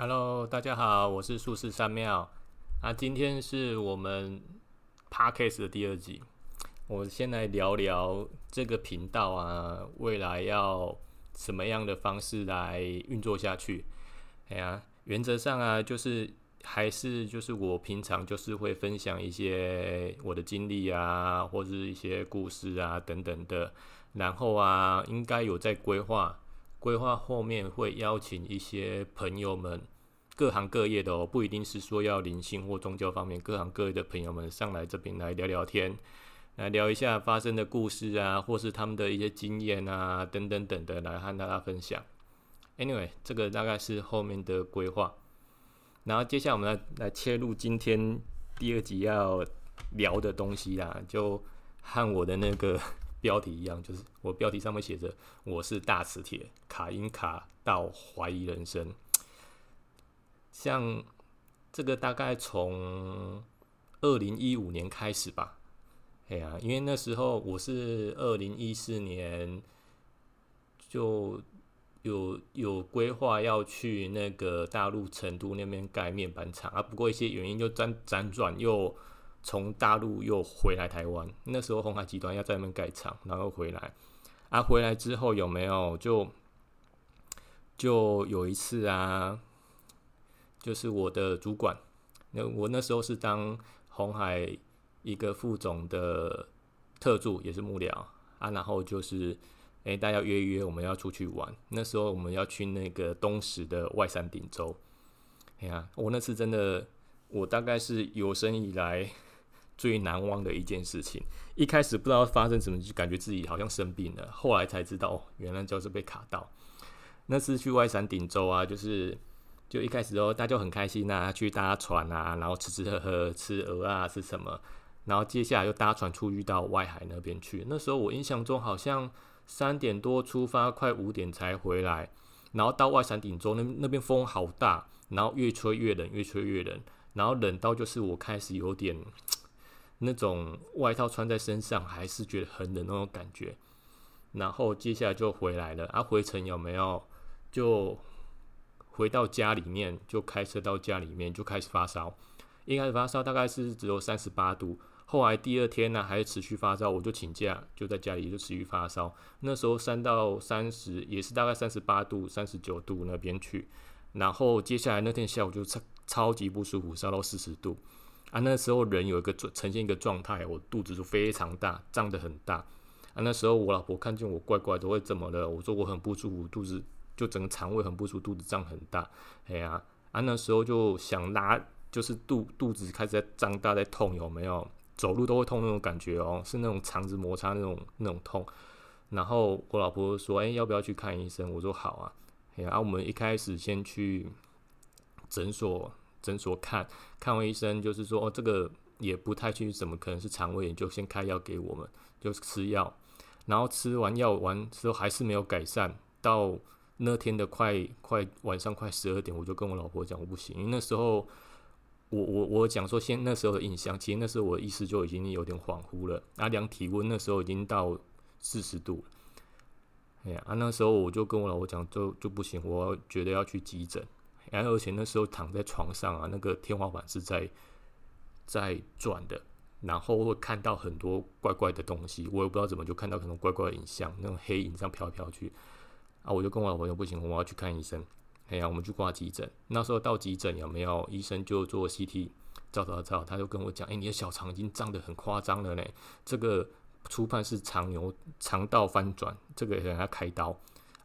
Hello，大家好，我是术士三妙。那，今天是我们 Podcast 的第二集。我先来聊聊这个频道啊，未来要什么样的方式来运作下去？哎呀，原则上啊，就是还是就是我平常就是会分享一些我的经历啊，或者一些故事啊等等的。然后啊，应该有在规划。规划后面会邀请一些朋友们，各行各业的哦，不一定是说要灵性或宗教方面，各行各业的朋友们上来这边来聊聊天，来聊一下发生的故事啊，或是他们的一些经验啊，等等等的，来和大家分享。Anyway，这个大概是后面的规划。然后接下来我们来来切入今天第二集要聊的东西啦，就和我的那个。标题一样，就是我标题上面写着“我是大磁铁卡因卡到怀疑人生”。像这个大概从二零一五年开始吧，哎呀，因为那时候我是二零一四年就有有规划要去那个大陆成都那边盖面板厂啊，不过一些原因就辗辗转又。从大陆又回来台湾，那时候红海集团要在那边盖厂，然后回来。啊，回来之后有没有就就有一次啊，就是我的主管，那我那时候是当红海一个副总的特助，也是幕僚啊。然后就是哎，大家约约，我们要出去玩。那时候我们要去那个东石的外山顶洲。哎呀，我那次真的，我大概是有生以来。最难忘的一件事情，一开始不知道发生什么，就感觉自己好像生病了。后来才知道，原来就是被卡到。那次去外山顶洲啊，就是就一开始哦，大家就很开心啊，去搭船啊，然后吃吃喝喝，吃鹅啊，吃什么。然后接下来又搭船出去到外海那边去。那时候我印象中好像三点多出发，快五点才回来。然后到外山顶洲那那边风好大，然后越吹越冷，越吹越冷，然后冷到就是我开始有点。那种外套穿在身上还是觉得很冷那种感觉，然后接下来就回来了。啊，回程有没有就回到家里面，就开车到家里面就开始发烧。一开始发烧大概是只有三十八度，后来第二天呢还是持续发烧，我就请假就在家里就持续发烧。那时候三到三十也是大概三十八度、三十九度那边去，然后接下来那天下午就超超级不舒服，烧到四十度。啊，那时候人有一个状呈现一个状态，我肚子就非常大，胀得很大。啊，那时候我老婆看见我怪怪的，会怎么了？我说我很不舒服，肚子就整个肠胃很不舒服，肚子胀很大。哎呀，啊，那时候就想拉，就是肚肚子开始在胀大，在痛，有没有？走路都会痛那种感觉哦，是那种肠子摩擦那种那种痛。然后我老婆说：“哎，要不要去看医生？”我说：“好啊。”哎呀，我们一开始先去诊所。诊所看看完医生，就是说哦，这个也不太清楚，怎么可能是肠胃炎？就先开药给我们，就吃药。然后吃完药完之后还是没有改善。到那天的快快晚上快十二点，我就跟我老婆讲，我不行，因为那时候我我我讲说，先那时候的印象，其实那时候我的意识就已经有点恍惚了。啊，量体温那时候已经到四十度。哎呀，啊，那时候我就跟我老婆讲，就就不行，我觉得要去急诊。然后而且那时候躺在床上啊，那个天花板是在在转的，然后会看到很多怪怪的东西，我也不知道怎么就看到很多怪怪的影像，那种黑影这样飘来飘去啊，我就跟我老婆说不行，我要去看医生。哎呀，我们去挂急诊。那时候到急诊有没有医生就做 CT 照照照，他就跟我讲，哎，你的小肠已经胀得很夸张了呢，这个初判是肠瘤肠道翻转，这个人要开刀。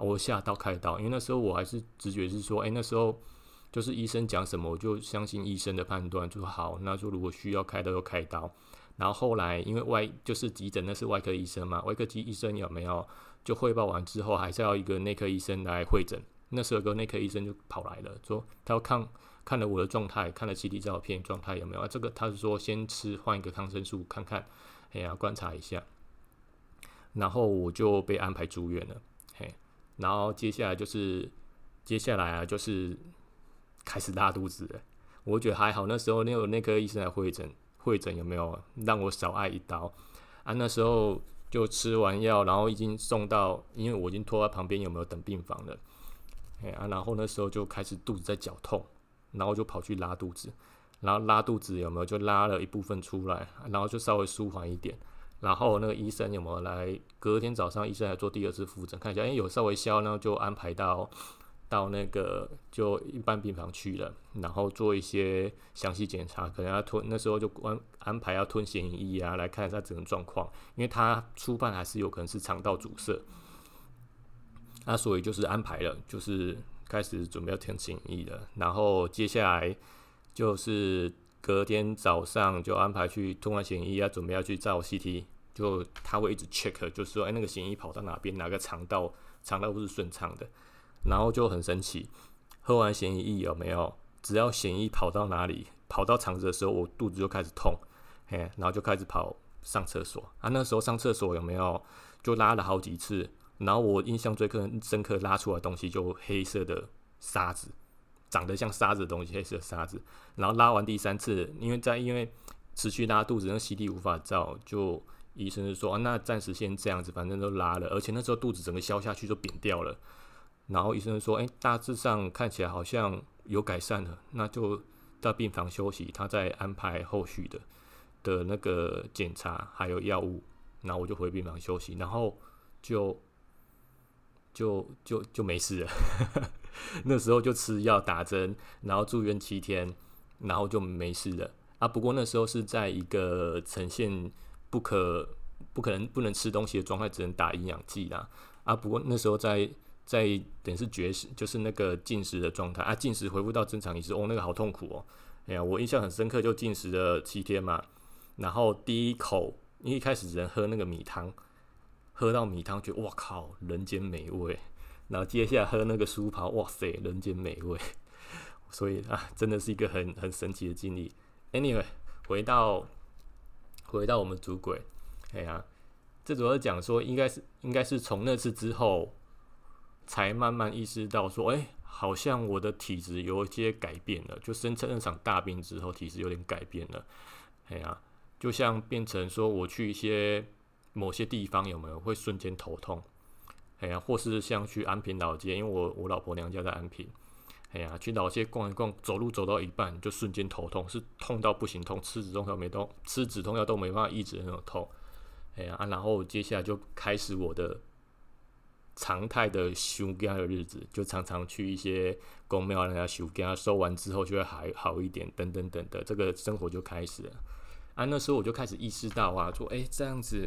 我下刀开刀，因为那时候我还是直觉是说，哎，那时候就是医生讲什么，我就相信医生的判断，就好。那说如果需要开刀就开刀。然后后来因为外就是急诊，那是外科医生嘛，外科医医生有没有就汇报完之后，还是要一个内科医生来会诊。那时候个内科医生就跑来了，说他要看看了我的状态，看了 CT 照片状态有没有啊？这个他是说先吃换一个抗生素看看，哎呀观察一下。然后我就被安排住院了。然后接下来就是，接下来啊，就是开始拉肚子了。我觉得还好，那时候那有那科医生来会诊，会诊有没有让我少挨一刀啊？那时候就吃完药，然后已经送到，因为我已经拖在旁边，有没有等病房了？哎啊，然后那时候就开始肚子在绞痛，然后就跑去拉肚子，然后拉肚子有没有就拉了一部分出来，然后就稍微舒缓一点，然后那个医生有没有来？隔天早上医生来做第二次复诊，看一下，哎，有稍微消，然后就安排到。到那个就一般病房去了，然后做一些详细检查，可能要吞那时候就安安排要吞显影液啊，来看一下整个状况，因为他初犯还是有可能是肠道阻塞，那所以就是安排了，就是开始准备要填显影液了，然后接下来就是隔天早上就安排去通完显影液，要准备要去照 CT，就他会一直 check，就说哎那个显影跑到哪边，哪个肠道肠道不是顺畅的。然后就很神奇，喝完咸益有没有？只要咸益跑到哪里，跑到肠子的时候，我肚子就开始痛，嘿，然后就开始跑上厕所啊。那时候上厕所有没有？就拉了好几次，然后我印象最深刻，拉出来东西就黑色的沙子，长得像沙子的东西，黑色沙子。然后拉完第三次，因为在因为持续拉肚子，那 CT 无法照，就医生就说啊，那暂时先这样子，反正都拉了，而且那时候肚子整个消下去就扁掉了。然后医生说：“哎，大致上看起来好像有改善了，那就到病房休息，他再安排后续的的那个检查还有药物。然后我就回病房休息，然后就就就就没事了。那时候就吃药打针，然后住院七天，然后就没事了啊。不过那时候是在一个呈现不可不可能不能吃东西的状态，只能打营养剂啦啊。不过那时候在。”在等是绝食，就是那个进食的状态啊，进食恢复到正常饮食，哦，那个好痛苦哦。哎呀，我印象很深刻，就进食了七天嘛。然后第一口，因为一开始只能喝那个米汤，喝到米汤觉得哇靠，人间美味。然后接下来喝那个酥跑，哇塞，人间美味。所以啊，真的是一个很很神奇的经历。Anyway，回到回到我们主轨，哎呀，这主要讲说，应该是应该是从那次之后。才慢慢意识到说，哎，好像我的体质有一些改变了。就生成那场大病之后，体质有点改变了。哎呀，就像变成说，我去一些某些地方有没有会瞬间头痛？哎呀，或是像去安平老街，因为我我老婆娘家在安平。哎呀，去老街逛一逛，走路走到一半就瞬间头痛，是痛到不行，痛吃止痛药没痛，吃止痛药都没办法抑制那种痛。哎呀，然后接下来就开始我的。常态的休假的日子，就常常去一些公庙，人家休假收完之后就会还好一点，等等等的，这个生活就开始了。啊，那时候我就开始意识到啊，说，哎，这样子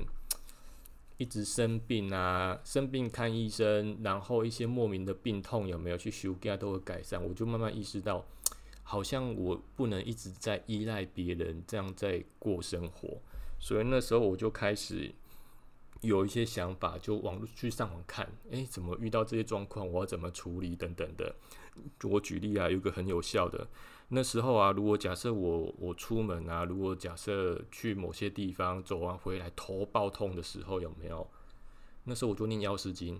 一直生病啊，生病看医生，然后一些莫名的病痛有没有去休假都会改善，我就慢慢意识到，好像我不能一直在依赖别人这样在过生活，所以那时候我就开始。有一些想法，就网络去上网看，诶，怎么遇到这些状况，我要怎么处理等等的。我举例啊，有个很有效的，那时候啊，如果假设我我出门啊，如果假设去某些地方走完回来头爆痛的时候，有没有？那时候我就念药师经，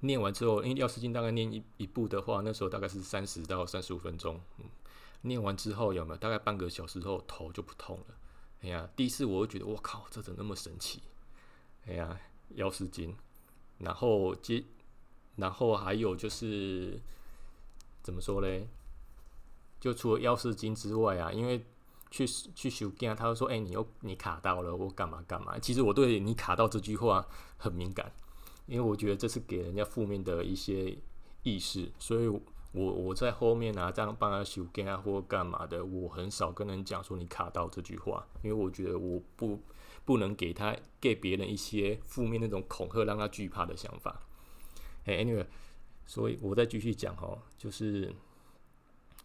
念完之后，因为药师经大概念一一部的话，那时候大概是三十到三十五分钟。嗯，念完之后有没有？大概半个小时后头就不痛了。哎呀，第一次我会觉得，我靠，这怎么那么神奇？哎呀，药师经，然后接，然后还有就是怎么说嘞？就除了药师金之外啊，因为去去修经，他会说：“哎，你又你卡到了，我干嘛干嘛？”其实我对你卡到这句话很敏感，因为我觉得这是给人家负面的一些意识，所以我我在后面啊，这样帮他修经啊，或干嘛的，我很少跟人讲说你卡到这句话，因为我觉得我不。不能给他给别人一些负面那种恐吓，让他惧怕的想法。哎，anyway，所以我再继续讲哦，就是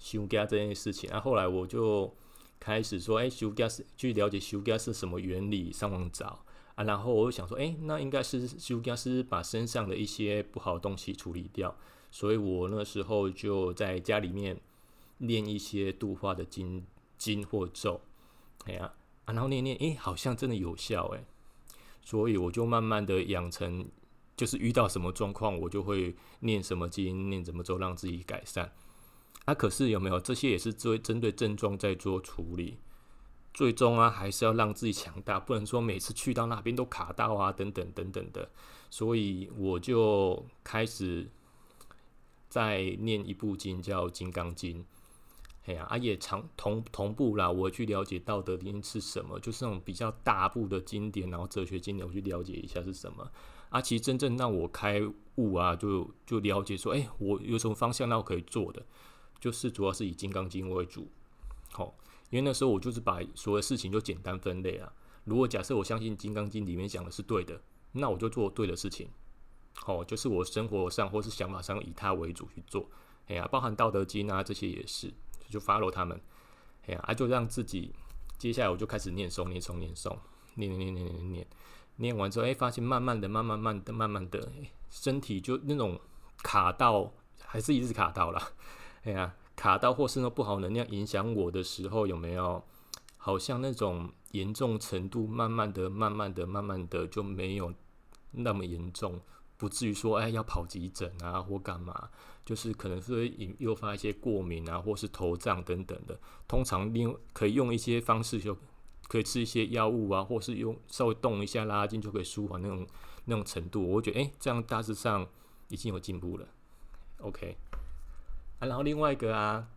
修家这件事情。然后来我就开始说，哎，修家是去了解修家是什么原理，上网找啊。然后我就想说，哎，那应该是修家是把身上的一些不好的东西处理掉。所以我那时候就在家里面练一些度化的经经或咒。哎呀。啊，然后念念，诶，好像真的有效，诶。所以我就慢慢的养成，就是遇到什么状况，我就会念什么经，念怎么咒，让自己改善。啊，可是有没有这些也是针针对症状在做处理，最终啊，还是要让自己强大，不能说每次去到那边都卡到啊，等等等等的。所以我就开始在念一部经叫《金刚经》。哎呀，啊也常同同步啦，我去了解《道德经》是什么，就是那种比较大部的经典，然后哲学经典，我去了解一下是什么。啊，其实真正让我开悟啊，就就了解说，哎，我有什么方向让我可以做的，就是主要是以《金刚经》为主。好，因为那时候我就是把所有事情就简单分类啊。如果假设我相信《金刚经》里面讲的是对的，那我就做对的事情。好，就是我生活上或是想法上以它为主去做。哎呀，包含《道德经》啊这些也是。就 follow 他们，哎呀，啊，就让自己，接下来我就开始念诵、念诵、念诵，念念念念念念，念完之后，哎，发现慢慢的、慢慢慢的、慢慢的，身体就那种卡到，还是一直卡到了，哎呀，卡到或是那不好能量影响我的时候，有没有？好像那种严重程度，慢慢的、慢慢的、慢慢的就没有那么严重。不至于说，哎，要跑急诊啊，或干嘛？就是可能是引诱发一些过敏啊，或是头胀等等的。通常另可以用一些方式，就可以吃一些药物啊，或是用稍微动一下拉筋就可以舒缓那种那种程度。我觉得，哎，这样大致上已经有进步了。OK，啊，然后另外一个啊，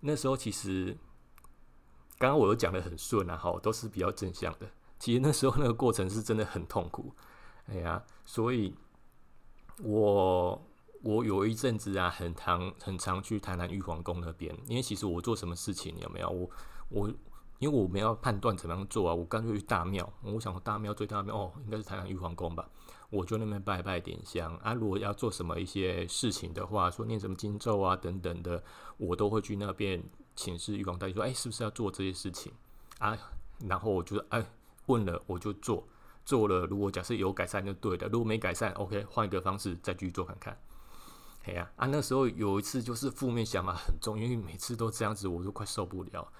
那时候其实刚刚我都讲的很顺啊，哈，都是比较正向的。其实那时候那个过程是真的很痛苦。哎呀，所以，我我有一阵子啊，很常很常去台南玉皇宫那边，因为其实我做什么事情有没有我我，因为我没有判断怎么样做啊，我干脆去大庙，我想大庙最大庙哦，应该是台南玉皇宫吧，我就那边拜拜点香啊。如果要做什么一些事情的话，说念什么经咒啊等等的，我都会去那边请示玉皇大帝说，哎，是不是要做这些事情啊？然后我就哎问了，我就做。做了，如果假设有改善就对的，如果没改善，OK，换一个方式再继续做看看。哎呀，啊，那时候有一次就是负面想法很重，因为每次都这样子，我都快受不了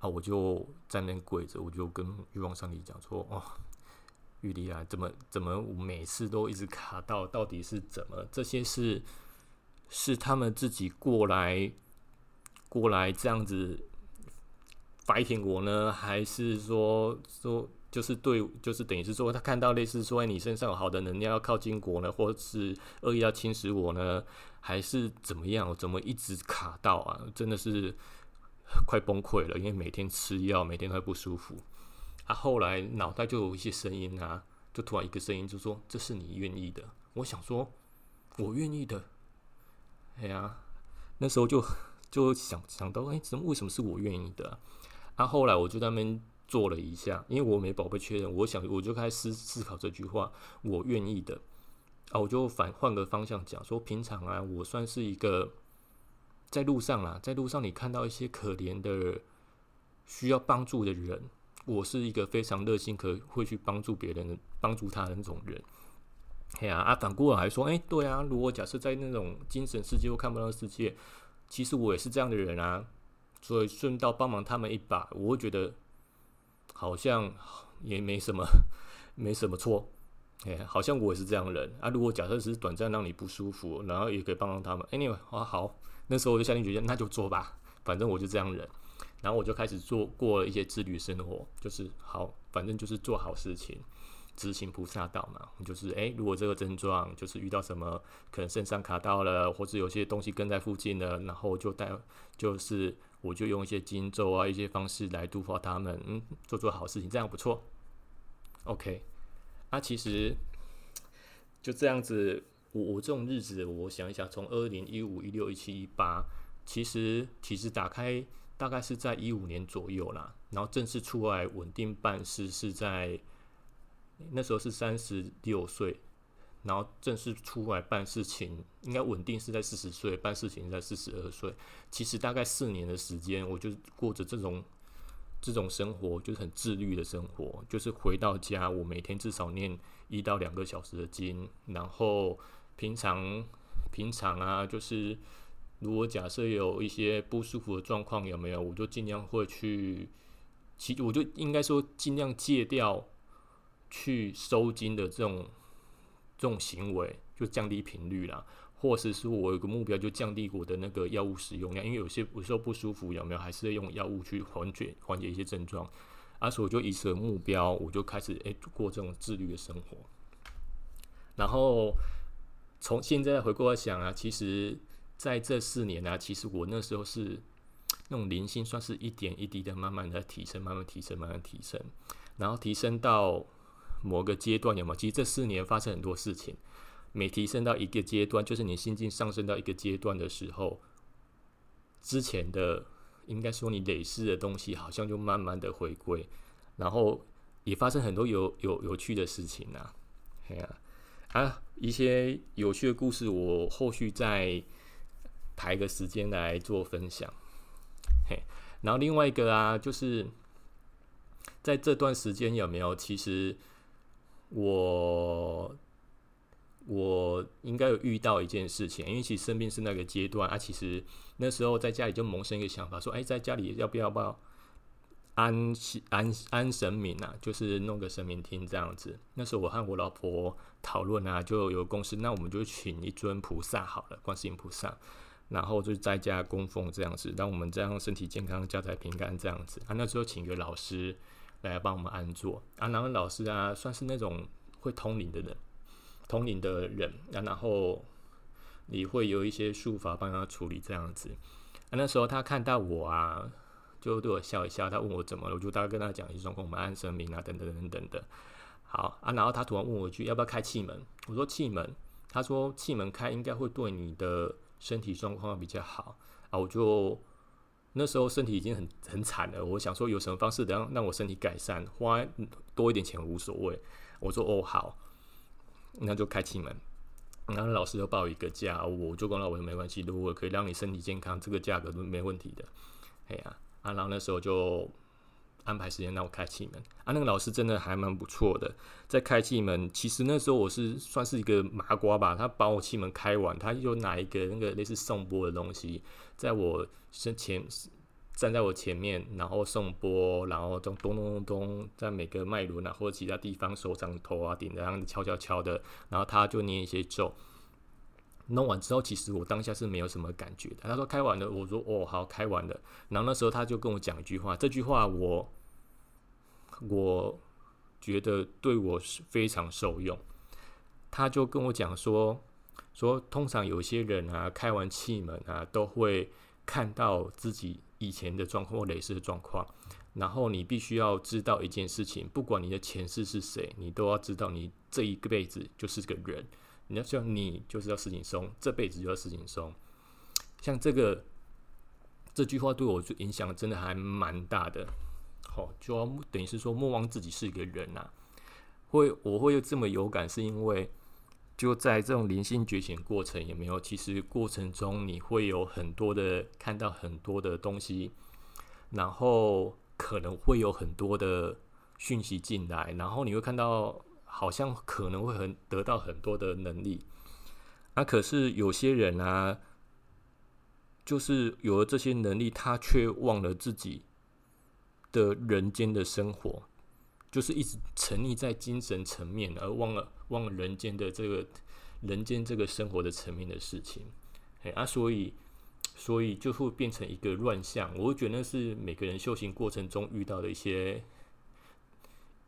啊！我就在那跪着，我就跟玉皇上帝讲说：“哦，玉帝啊，怎么怎么我每次都一直卡到，到底是怎么？这些是是他们自己过来过来这样子 fighting 我呢，还是说说？”就是对，就是等于是说，他看到类似说你身上有好的能量要靠近我呢，或是恶意要侵蚀我呢，还是怎么样？怎么一直卡到啊？真的是快崩溃了，因为每天吃药，每天都不舒服。啊，后来脑袋就有一些声音啊，就突然一个声音就说：“这是你愿意的。”我想说：“我愿意的。”哎呀，那时候就就想想到，哎，怎么为什么是我愿意的？啊，后来我就在那边。做了一下，因为我没宝贝确认，我想我就开始思思考这句话，我愿意的啊，我就反换个方向讲，说平常啊，我算是一个在路上啦，在路上你看到一些可怜的需要帮助的人，我是一个非常热心，可会去帮助别人、帮助他的那种人。哎呀，啊，反过来说，哎，对啊，如果假设在那种精神世界或看不到世界，其实我也是这样的人啊，所以顺道帮忙他们一把，我会觉得。好像也没什么，没什么错，哎，好像我也是这样的人啊。如果假设只是短暂让你不舒服，然后也可以帮帮他们，anyway，啊好，那时候我就下定决心，那就做吧，反正我就这样人。然后我就开始做过一些自律生活，就是好，反正就是做好事情，执行菩萨道嘛。就是哎，如果这个症状就是遇到什么，可能身上卡到了，或者有些东西跟在附近了，然后就带，就是。我就用一些经咒啊，一些方式来度化他们，嗯，做做好事情，这样不错。OK，啊，其实就这样子，我我这种日子，我想一想，从二零一五、一六、一七、一八，其实其实打开大概是在一五年左右啦，然后正式出来稳定办事是在那时候是三十六岁。然后正式出来办事情，应该稳定是在四十岁，办事情在四十二岁。其实大概四年的时间，我就过着这种这种生活，就是很自律的生活。就是回到家，我每天至少念一到两个小时的经。然后平常平常啊，就是如果假设有一些不舒服的状况，有没有？我就尽量会去，其我就应该说尽量戒掉去收金的这种。这种行为就降低频率啦，或是说我有个目标，就降低我的那个药物使用量，因为有些有时候不舒服，有没有还是用药物去缓解缓解一些症状，啊，所以我就以此为目标，我就开始诶过这种自律的生活。然后从现在回过来想啊，其实在这四年啊，其实我那时候是那种灵性，算是一点一滴的慢慢的提升，慢慢提升，慢慢提升，然后提升到某个阶段，有没有？其实这四年发生很多事情，每提升到一个阶段，就是你心境上升到一个阶段的时候，之前的应该说你累世的东西，好像就慢慢的回归，然后也发生很多有有有趣的事情呐，哎呀。啊，一些有趣的故事，我后续再排个时间来做分享。嘿，然后另外一个啊，就是在这段时间有没有？其实我我应该有遇到一件事情，因为其实生病是那个阶段啊。其实那时候在家里就萌生一个想法，说：哎，在家里要不要不要？安安安神明啊，就是弄个神明厅这样子。那时候我和我老婆讨论啊，就有公司，那我们就请一尊菩萨好了，观世音菩萨，然后就在家供奉这样子，让我们这样身体健康、家财平安这样子。啊，那时候请一个老师来帮我们安坐啊，然后老师啊，算是那种会通灵的人，通灵的人啊，然后你会有一些术法帮他处理这样子。啊，那时候他看到我啊。就对我笑一笑，他问我怎么了，我就大概跟他讲一种跟我们安神明啊，等等等等的。好啊，然后他突然问我一句，要不要开气门？我说气门，他说气门开应该会对你的身体状况比较好啊。我就那时候身体已经很很惨了，我想说有什么方式能让让我身体改善，花多一点钱无所谓。我说哦好，那就开气门。然后老师就报一个价，我就跟老师没关系，如果可以让你身体健康，这个价格都没问题的。哎呀。啊，然后那时候就安排时间让我开气门啊。那个老师真的还蛮不错的，在开气门。其实那时候我是算是一个麻瓜吧，他把我气门开完，他就拿一个那个类似送波的东西，在我身前站在我前面，然后送波，然后咚咚咚咚咚，在每个脉轮啊或者其他地方手掌头啊顶着，然后敲敲敲的，然后他就念一些咒。弄完之后，其实我当下是没有什么感觉的。他说开完了，我说哦好，开完了。然后那时候他就跟我讲一句话，这句话我我觉得对我是非常受用。他就跟我讲说说，通常有些人啊，开完气门啊，都会看到自己以前的状况或类似的状况。然后你必须要知道一件事情，不管你的前世是谁，你都要知道你这一个辈子就是个人。你要像你就是要石景松，这辈子就要石景松。像这个这句话对我就影响真的还蛮大的。好，就要等于是说莫忘自己是一个人呐。会我会有这么有感，是因为就在这种灵性觉醒过程，有没有？其实过程中你会有很多的看到很多的东西，然后可能会有很多的讯息进来，然后你会看到。好像可能会很得到很多的能力，啊，可是有些人啊，就是有了这些能力，他却忘了自己的人间的生活，就是一直沉溺在精神层面，而忘了忘了人间的这个人间这个生活的层面的事情，哎啊，所以所以就会变成一个乱象。我觉得是每个人修行过程中遇到的一些。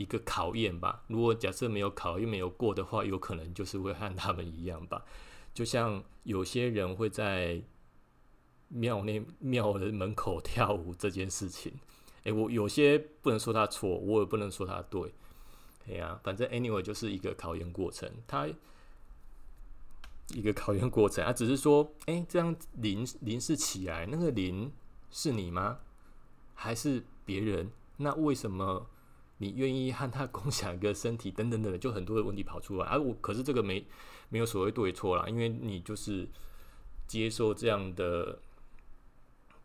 一个考验吧。如果假设没有考，又没有过的话，有可能就是会和他们一样吧。就像有些人会在庙内庙的门口跳舞这件事情，我有些不能说他错，我也不能说他对。哎呀，反正 anyway 就是一个考验过程，他一个考验过程啊，只是说，哎，这样灵灵是起来，那个灵是你吗？还是别人？那为什么？你愿意和他共享一个身体，等等等，就很多的问题跑出来。而我可是这个没没有所谓对错啦，因为你就是接受这样的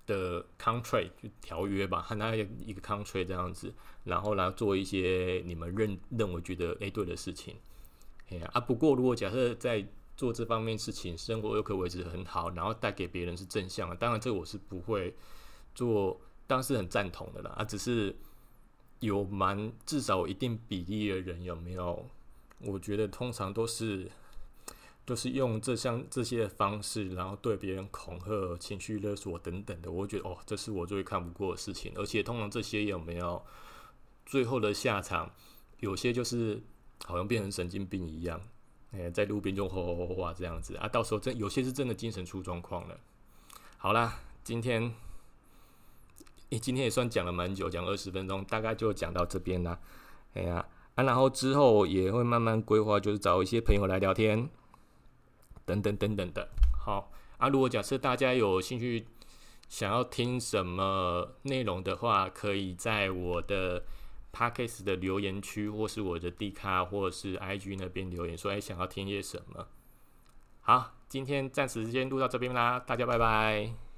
的 country 就条约吧，和他一个 country 这样子，然后来做一些你们认认为觉得诶对的事情。哎呀啊，不过如果假设在做这方面事情，生活又可维持很好，然后带给别人是正向的，当然这我是不会做，当然是很赞同的啦。啊，只是。有蛮至少一定比例的人有没有？我觉得通常都是就是用这项这些方式，然后对别人恐吓、情绪勒索等等的。我觉得哦，这是我最看不过的事情。而且通常这些有没有最后的下场？有些就是好像变成神经病一样，哎，在路边就吼吼吼哇这样子啊，到时候真有些是真的精神出状况了。好啦，今天，诶，今天也算讲了蛮久，讲二十分钟，大概就讲到这边啦。哎呀，啊，然后之后也会慢慢规划，就是找一些朋友来聊天，等等等等的。好啊，如果假设大家有兴趣想要听什么内容的话，可以在我的。Podcast 的留言区，或是我的 D 卡，或者是 IG 那边留言，说哎想要听些什么。好，今天暂时先录到这边啦，大家拜拜。